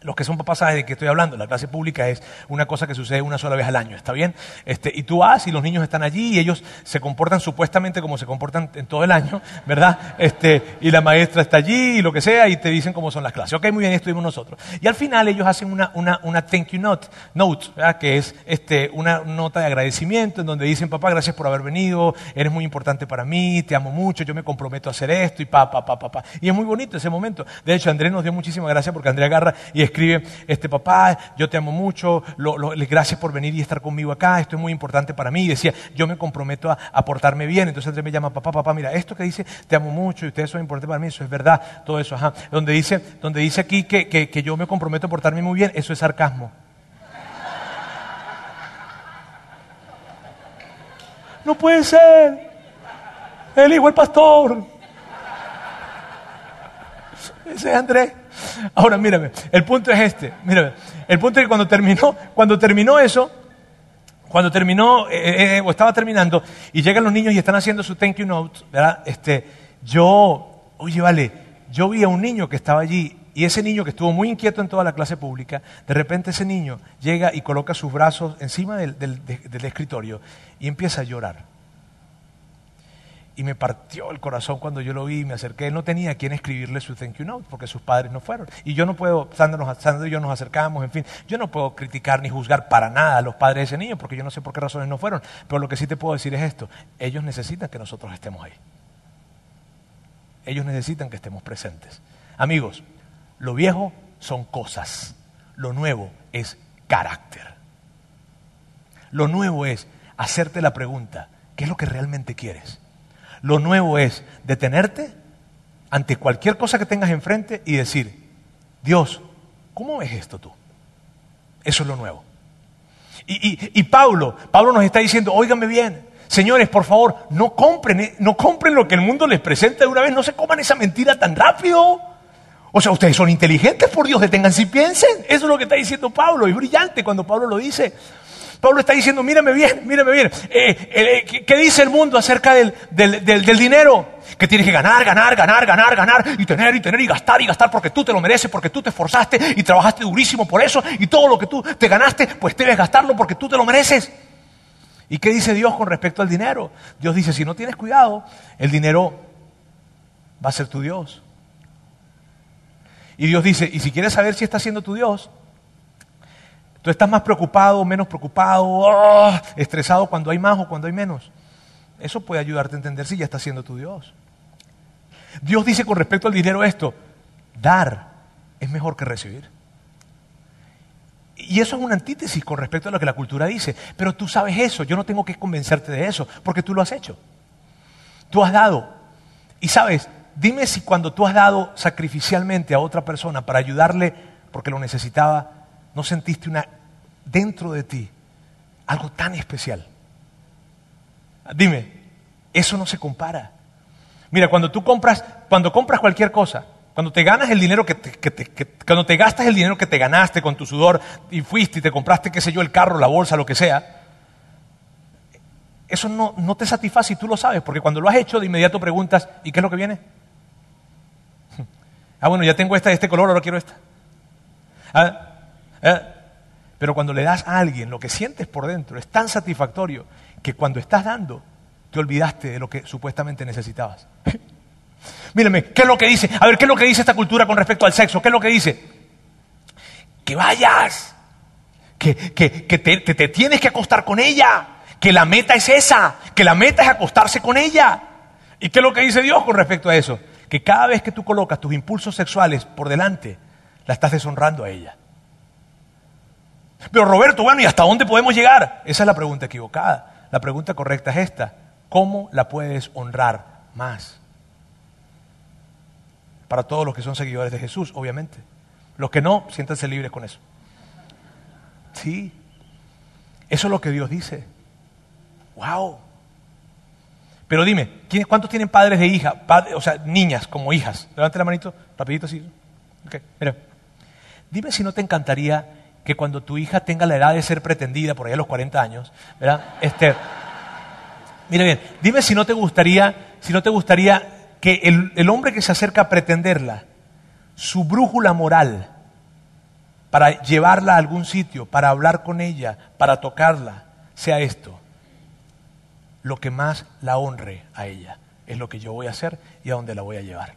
Los que son papás saben de qué estoy hablando. La clase pública es una cosa que sucede una sola vez al año, ¿está bien? Este, y tú vas y los niños están allí y ellos se comportan supuestamente como se comportan en todo el año, ¿verdad? Este, y la maestra está allí y lo que sea y te dicen cómo son las clases. Ok, muy bien, estuvimos nosotros. Y al final ellos hacen una, una, una thank you note, note que es este, una nota de agradecimiento en donde dicen, papá, gracias por haber venido, eres muy importante para mí, te amo mucho, yo me comprometo a hacer esto y pa, pa, pa, pa, pa. Y es muy bonito ese momento. De hecho, Andrés nos dio muchísimas gracias porque Andrés agarra y escribe, este papá, yo te amo mucho, gracias por venir y estar conmigo acá, esto es muy importante para mí. Decía, yo me comprometo a, portarme bien. Entonces Andrés me llama, papá, papá, mira, esto que dice, te amo mucho y ustedes son importantes para mí, eso es verdad, todo eso, ajá. Donde dice, donde dice aquí que, que yo me comprometo a portarme muy bien, eso es sarcasmo. No puede ser. El hijo, el pastor. Ese es Andrés. Ahora, mírame, el punto es este. Mírame, el punto es que cuando terminó, cuando terminó eso, cuando terminó, eh, eh, eh, o estaba terminando, y llegan los niños y están haciendo su thank you note, ¿verdad? Este, yo, oye, vale, yo vi a un niño que estaba allí, y ese niño que estuvo muy inquieto en toda la clase pública, de repente ese niño llega y coloca sus brazos encima del escritorio y empieza a llorar y me partió el corazón cuando yo lo vi y me acerqué. Él no tenía a quien escribirle su thank you note porque sus padres no fueron. Y yo no puedo, Sandra, y yo nos acercamos, en fin, yo no puedo criticar ni juzgar para nada a los padres de ese niño porque yo no sé por qué razones no fueron. Pero lo que sí te puedo decir es esto, ellos necesitan que nosotros estemos ahí. Ellos necesitan que estemos presentes. Amigos, lo viejo son cosas, lo nuevo es carácter. Lo nuevo es hacerte la pregunta, ¿qué es lo que realmente quieres? Lo nuevo es detenerte ante cualquier cosa que tengas enfrente y decir, Dios, ¿cómo ves esto tú? Eso es lo nuevo. Y, Pablo, Pablo nos está diciendo, óigame bien, señores, por favor, no compren, no compren lo que el mundo les presenta de una vez, no se coman esa mentira tan rápido. O sea, ustedes son inteligentes, por Dios, deténganse y piensen. Eso es lo que está diciendo Pablo, es brillante cuando Pablo lo dice. Pablo está diciendo, mírame bien, mírame bien. Eh, eh, ¿qué, dice el mundo acerca del, dinero? Que tienes que ganar, ganar, ganar, ganar, ganar, y tener, y tener, y gastar, y gastar porque tú te lo mereces, porque tú te esforzaste y trabajaste durísimo por eso, y todo lo que tú te ganaste, pues debes gastarlo porque tú te lo mereces. ¿Y qué dice Dios con respecto al dinero? Dios dice, si no tienes cuidado, el dinero va a ser tu Dios. Y Dios dice, y si quieres saber si está siendo tu Dios, Tú estás más preocupado, menos preocupado, oh, estresado cuando hay más o cuando hay menos. Eso puede ayudarte a entender si ya está siendo tu Dios. Dios dice con respecto al dinero esto, dar es mejor que recibir. Y eso es una antítesis con respecto a lo que la cultura dice. Pero tú sabes eso, yo no tengo que convencerte de eso, porque tú lo has hecho. Tú has dado. Y sabes, dime si cuando tú has dado sacrificialmente a otra persona para ayudarle porque lo necesitaba, no sentiste una dentro de ti algo tan especial. Dime, eso no se compara. Mira, cuando tú compras, cuando compras cualquier cosa, cuando te ganas el dinero que, cuando te gastas el dinero que te ganaste con tu sudor y fuiste y te compraste, qué sé yo, el carro, la bolsa, lo que sea, eso no, no te satisface y tú lo sabes, porque cuando lo has hecho de inmediato preguntas, ¿y qué es lo que viene? Ah, bueno, ya tengo esta de este color, ahora quiero esta. Ah, ¿Eh? Pero cuando le das a alguien lo que sientes por dentro es tan satisfactorio que cuando estás dando te olvidaste de lo que supuestamente necesitabas. Mírame, ¿qué es lo que dice? A ver, ¿qué es lo que dice esta cultura con respecto al sexo? ¿Qué es lo que dice? Que vayas, que, te, te tienes que acostar con ella, que la meta es esa, que la meta es acostarse con ella. ¿Y qué es lo que dice Dios con respecto a eso? Que cada vez que tú colocas tus impulsos sexuales por delante, la estás deshonrando a ella. Pero Roberto, bueno, ¿y hasta dónde podemos llegar? Esa es la pregunta equivocada. La pregunta correcta es esta. ¿Cómo la puedes honrar más? Para todos los que son seguidores de Jesús, obviamente. Los que no, siéntanse libres con eso. Sí. Eso es lo que Dios dice. ¡Wow! Pero dime, ¿cuántos tienen padres de hija? o sea, niñas como hijas. Levante la manito, rapidito así. Okay, mira. Dime si no te encantaría que cuando tu hija tenga la edad de ser pretendida, por ahí a los 40 años, ¿verdad? Este, mira bien, dime si no te gustaría, si no te gustaría que el, el hombre que se acerca a pretenderla, su brújula moral, para llevarla a algún sitio, para hablar con ella, para tocarla, sea esto lo que más la honre a ella. Es lo que yo voy a hacer y a dónde la voy a llevar.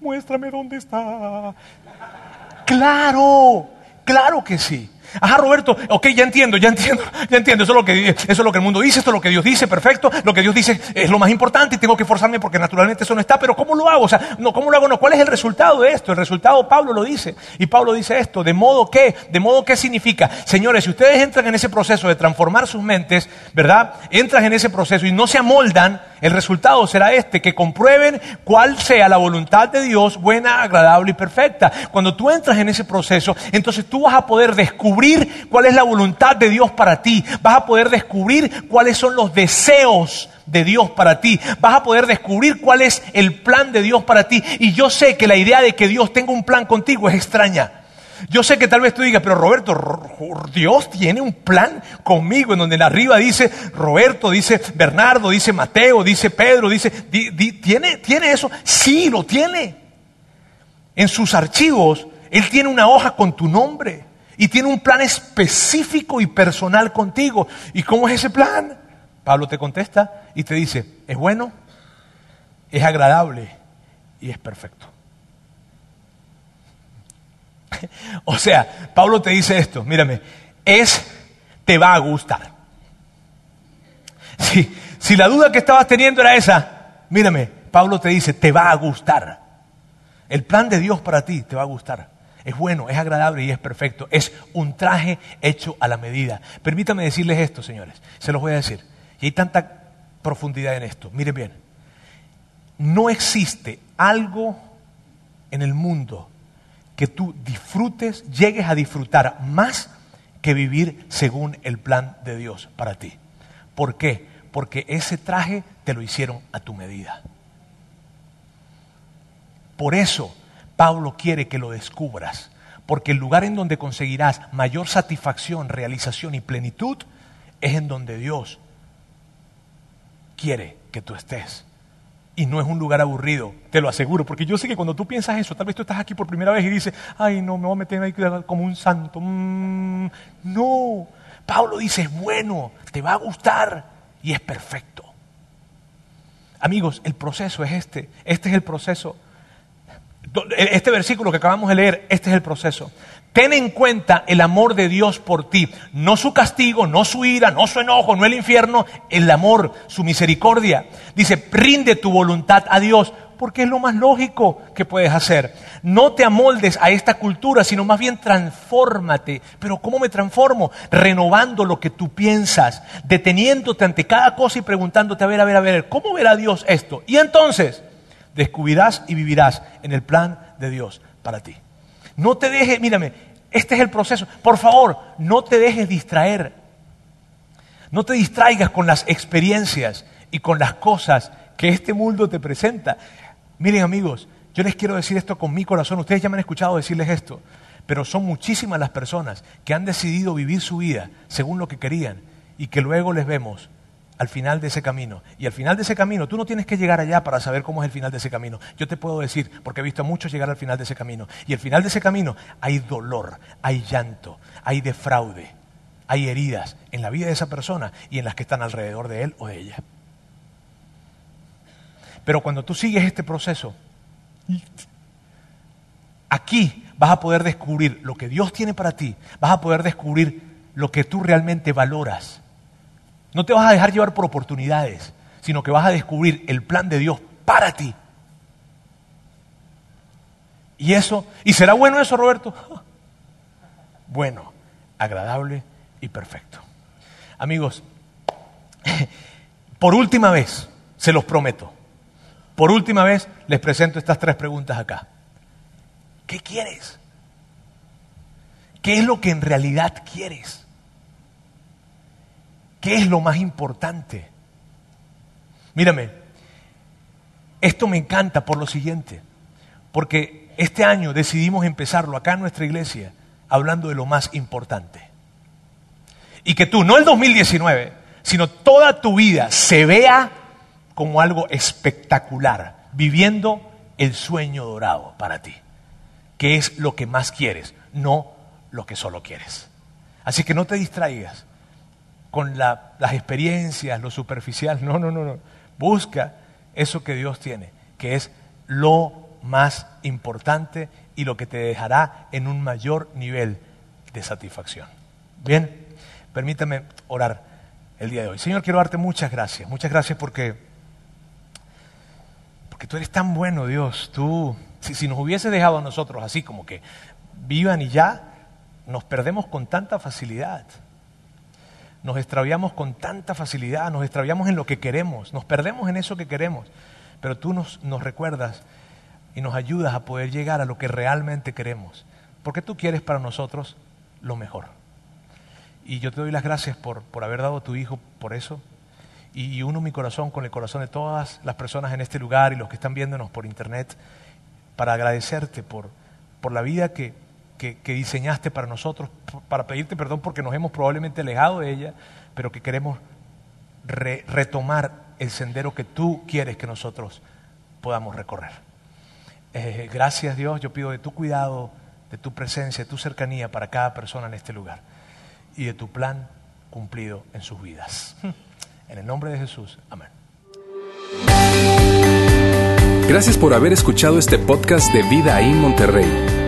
Muéstrame dónde está. Claro, claro que sí. Ajá, Roberto, ok, ya entiendo, ya entiendo, ya entiendo. Eso es, lo que, eso es lo que el mundo dice, esto es lo que Dios dice, perfecto. Lo que Dios dice es lo más importante y tengo que forzarme porque naturalmente eso no está. Pero ¿cómo lo hago? O sea, no, ¿cómo lo hago? No, ¿cuál es el resultado de esto? El resultado, Pablo lo dice. Y Pablo dice esto, de modo que, de modo que significa, señores, si ustedes entran en ese proceso de transformar sus mentes, ¿verdad? Entran en ese proceso y no se amoldan, el resultado será este, que comprueben cuál sea la voluntad de Dios, buena, agradable y perfecta. Cuando tú entras en ese proceso, entonces tú vas a poder descubrir cuál es la voluntad de Dios para ti. Vas a poder descubrir cuáles son los deseos de Dios para ti. Vas a poder descubrir cuál es el plan de Dios para ti. Y yo sé que la idea de que Dios tenga un plan contigo es extraña. Yo sé que tal vez tú digas, pero Roberto, Dios tiene un plan conmigo, en donde en arriba dice Roberto, dice Bernardo, dice Mateo, dice Pedro, dice, ¿tiene, ¿tiene eso? Sí, lo tiene. En sus archivos, Él tiene una hoja con tu nombre y tiene un plan específico y personal contigo. ¿Y cómo es ese plan? Pablo te contesta y te dice, es bueno, es agradable y es perfecto. o sea, Pablo te dice esto, mírame, es, te va a gustar. Si, si la duda que estabas teniendo era esa, mírame, Pablo te dice, te va a gustar. El plan de Dios para ti te va a gustar es bueno, es agradable y es perfecto. Es un traje hecho a la medida. Permítame decirles esto, señores. Se los voy a decir. Y hay tanta profundidad en esto. Miren bien. No existe algo en el mundo que tú disfrutes, llegues a disfrutar más que vivir según el plan de Dios para ti. ¿Por qué? Porque ese traje te lo hicieron a tu medida. Por eso Pablo quiere que lo descubras, porque el lugar en donde conseguirás mayor satisfacción, realización y plenitud es en donde Dios quiere que tú estés. Y no es un lugar aburrido, te lo aseguro, porque yo sé que cuando tú piensas eso, tal vez tú estás aquí por primera vez y dices, ay, no, me voy a meter ahí como un santo. Mm, no, Pablo dice, es bueno, te va a gustar y es perfecto. Amigos, el proceso es este, este es el proceso este versículo que acabamos de leer, este es el proceso. Ten en cuenta el amor de Dios por ti, no su castigo, no su ira, no su enojo, no el infierno, el amor, su misericordia. Dice, rinde tu voluntad a Dios, porque es lo más lógico que puedes hacer. No te amoldes a esta cultura, sino más bien transfórmate. Pero ¿cómo me transformo? Renovando lo que tú piensas, deteniéndote ante cada cosa y preguntándote, a ver, a ver, a ver, ¿cómo verá Dios esto? Y entonces descubrirás y vivirás en el plan de Dios para ti. No te dejes, mírame, este es el proceso. Por favor, no te dejes distraer. No te distraigas con las experiencias y con las cosas que este mundo te presenta. Miren amigos, yo les quiero decir esto con mi corazón. Ustedes ya me han escuchado decirles esto. Pero son muchísimas las personas que han decidido vivir su vida según lo que querían y que luego les vemos al final de ese camino. Y al final de ese camino, tú no tienes que llegar allá para saber cómo es el final de ese camino. Yo te puedo decir, porque he visto a muchos llegar al final de ese camino. Y al final de ese camino hay dolor, hay llanto, hay defraude, hay heridas en la vida de esa persona y en las que están alrededor de él o de ella. Pero cuando tú sigues este proceso, aquí vas a poder descubrir lo que Dios tiene para ti, vas a poder descubrir lo que tú realmente valoras no te vas a dejar llevar por oportunidades, sino que vas a descubrir el plan de Dios para ti. Y eso, ¿y será bueno eso, Roberto? Bueno, agradable y perfecto. Amigos, por última vez, se los prometo, por última vez les presento estas tres preguntas acá. ¿Qué quieres? ¿Qué es lo que en realidad quieres? ¿Qué es lo más importante? Mírame, esto me encanta por lo siguiente, porque este año decidimos empezarlo acá en nuestra iglesia hablando de lo más importante. Y que tú, no el 2019, sino toda tu vida se vea como algo espectacular, viviendo el sueño dorado para ti, que es lo que más quieres, no lo que solo quieres. Así que no te distraigas con las experiencias, lo superficial, no, no, no, no. Busca eso que Dios tiene, que es lo más importante y lo que te dejará en un mayor nivel de satisfacción. Bien, permítame orar el día de hoy. Señor, quiero darte muchas gracias, muchas gracias porque, porque tú eres tan bueno, Dios. Tú, si, si nos hubiese dejado a nosotros así como que vivan y ya, nos perdemos con tanta facilidad. Nos extraviamos con tanta facilidad, nos extraviamos en lo que queremos, nos perdemos en eso que queremos. Pero tú nos, nos recuerdas y nos ayudas a poder llegar a lo que realmente queremos. Porque tú quieres para nosotros lo mejor. Y yo te doy las gracias por, por haber dado a tu Hijo por eso. Y, y uno mi corazón con el corazón de todas las personas en este lugar y los que están viéndonos por internet para agradecerte por, por la vida que, que, diseñaste para nosotros, para pedirte perdón porque nos hemos probablemente alejado de ella, pero que queremos re- retomar el sendero que tú quieres que nosotros podamos recorrer. Eh, gracias Dios, yo pido de tu cuidado, de tu presencia, de tu cercanía para cada persona en este lugar y de tu plan cumplido en sus vidas. En el nombre de Jesús, amén. Gracias por haber escuchado este podcast de Vida en Monterrey.